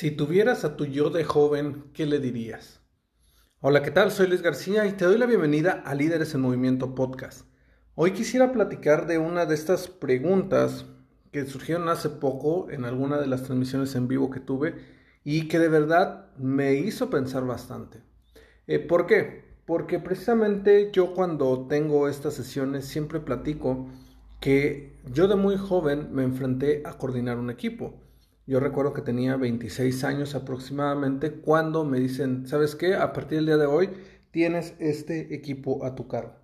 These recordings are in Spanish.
Si tuvieras a tu yo de joven, ¿qué le dirías? Hola, ¿qué tal? Soy Luis García y te doy la bienvenida a Líderes en Movimiento Podcast. Hoy quisiera platicar de una de estas preguntas que surgieron hace poco en alguna de las transmisiones en vivo que tuve y que de verdad me hizo pensar bastante. Eh, ¿Por qué? Porque precisamente yo cuando tengo estas sesiones siempre platico que yo de muy joven me enfrenté a coordinar un equipo. Yo recuerdo que tenía 26 años aproximadamente cuando me dicen, ¿sabes qué? A partir del día de hoy tienes este equipo a tu cargo.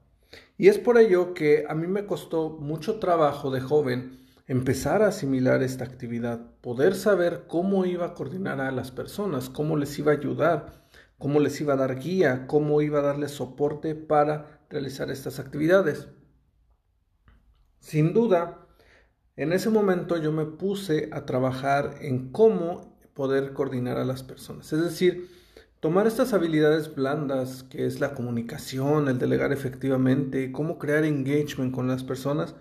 Y es por ello que a mí me costó mucho trabajo de joven empezar a asimilar esta actividad, poder saber cómo iba a coordinar a las personas, cómo les iba a ayudar, cómo les iba a dar guía, cómo iba a darles soporte para realizar estas actividades. Sin duda, en ese momento yo me puse a trabajar en cómo poder coordinar a las personas, es decir, tomar estas habilidades blandas, que es la comunicación, el delegar efectivamente, cómo crear engagement con las personas,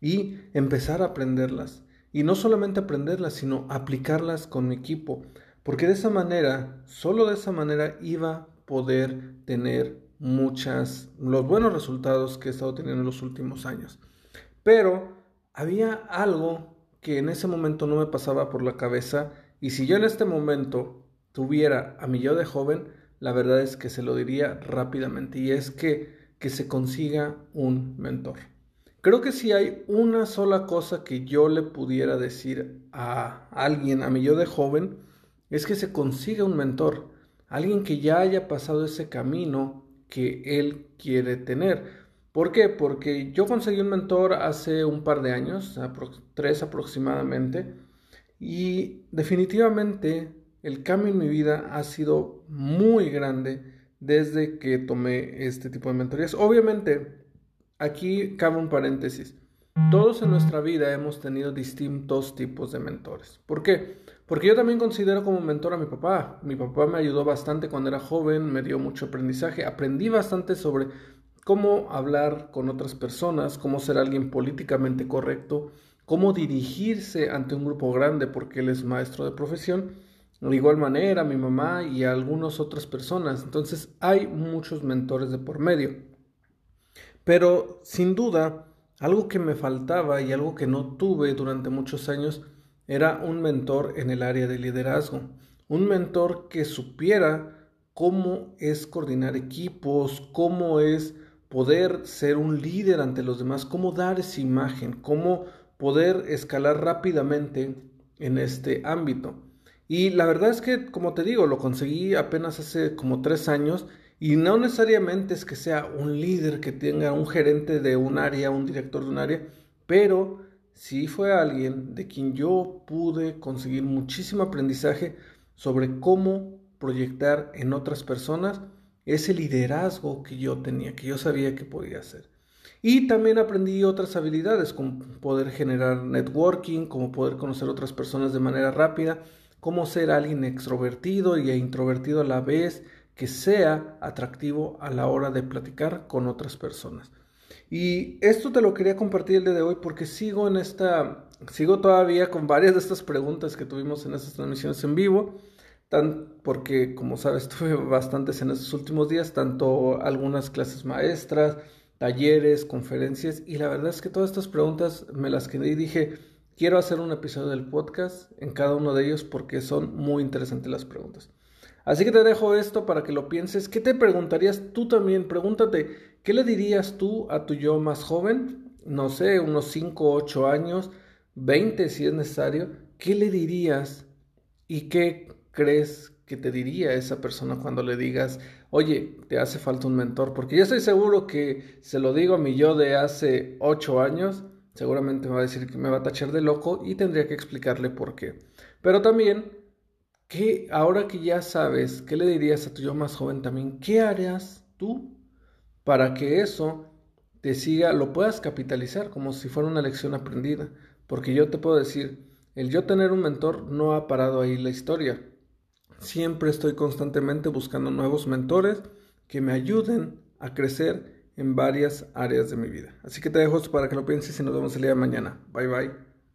y empezar a aprenderlas. Y no solamente aprenderlas, sino aplicarlas con mi equipo. Porque de esa manera, solo de esa manera iba a poder tener muchas, los buenos resultados que he estado teniendo en los últimos años. Pero había algo que en ese momento no me pasaba por la cabeza y si yo en este momento tuviera a mi yo de joven, la verdad es que se lo diría rápidamente y es que, que se consiga un mentor. Creo que si hay una sola cosa que yo le pudiera decir a alguien, a mi yo de joven, es que se consiga un mentor, alguien que ya haya pasado ese camino que él quiere tener. ¿Por qué? Porque yo conseguí un mentor hace un par de años, tres aproximadamente, y definitivamente el cambio en mi vida ha sido muy grande desde que tomé este tipo de mentorías. Obviamente, Aquí cabe un paréntesis. Todos en nuestra vida hemos tenido distintos tipos de mentores. ¿Por qué? Porque yo también considero como mentor a mi papá. Mi papá me ayudó bastante cuando era joven, me dio mucho aprendizaje. Aprendí bastante sobre cómo hablar con otras personas, cómo ser alguien políticamente correcto, cómo dirigirse ante un grupo grande porque él es maestro de profesión. De igual manera, mi mamá y algunas otras personas. Entonces hay muchos mentores de por medio. Pero sin duda, algo que me faltaba y algo que no tuve durante muchos años era un mentor en el área de liderazgo. Un mentor que supiera cómo es coordinar equipos, cómo es poder ser un líder ante los demás, cómo dar esa imagen, cómo poder escalar rápidamente en este ámbito. Y la verdad es que, como te digo, lo conseguí apenas hace como tres años y no necesariamente es que sea un líder que tenga un gerente de un área, un director de un área, pero sí fue alguien de quien yo pude conseguir muchísimo aprendizaje sobre cómo proyectar en otras personas ese liderazgo que yo tenía, que yo sabía que podía hacer. Y también aprendí otras habilidades, como poder generar networking, como poder conocer otras personas de manera rápida, cómo ser alguien extrovertido y introvertido a la vez, que sea atractivo a la hora de platicar con otras personas. Y esto te lo quería compartir el día de hoy porque sigo en esta, sigo todavía con varias de estas preguntas que tuvimos en estas transmisiones en vivo, porque como sabes tuve bastantes en estos últimos días, tanto algunas clases maestras, talleres, conferencias, y la verdad es que todas estas preguntas me las quedé y dije, quiero hacer un episodio del podcast en cada uno de ellos porque son muy interesantes las preguntas. Así que te dejo esto para que lo pienses. ¿Qué te preguntarías tú también? Pregúntate, ¿qué le dirías tú a tu yo más joven? No sé, unos 5, 8 años, 20 si es necesario. ¿Qué le dirías y qué crees que te diría esa persona cuando le digas, oye, te hace falta un mentor? Porque yo estoy seguro que se lo digo a mi yo de hace ocho años, seguramente me va a decir que me va a tachar de loco y tendría que explicarle por qué. Pero también, que ahora que ya sabes, ¿qué le dirías a tu yo más joven también? ¿Qué harías tú para que eso te siga, lo puedas capitalizar como si fuera una lección aprendida? Porque yo te puedo decir, el yo tener un mentor no ha parado ahí la historia. Siempre estoy constantemente buscando nuevos mentores que me ayuden a crecer en varias áreas de mi vida. Así que te dejo esto para que lo pienses y nos vemos el día de mañana. Bye bye.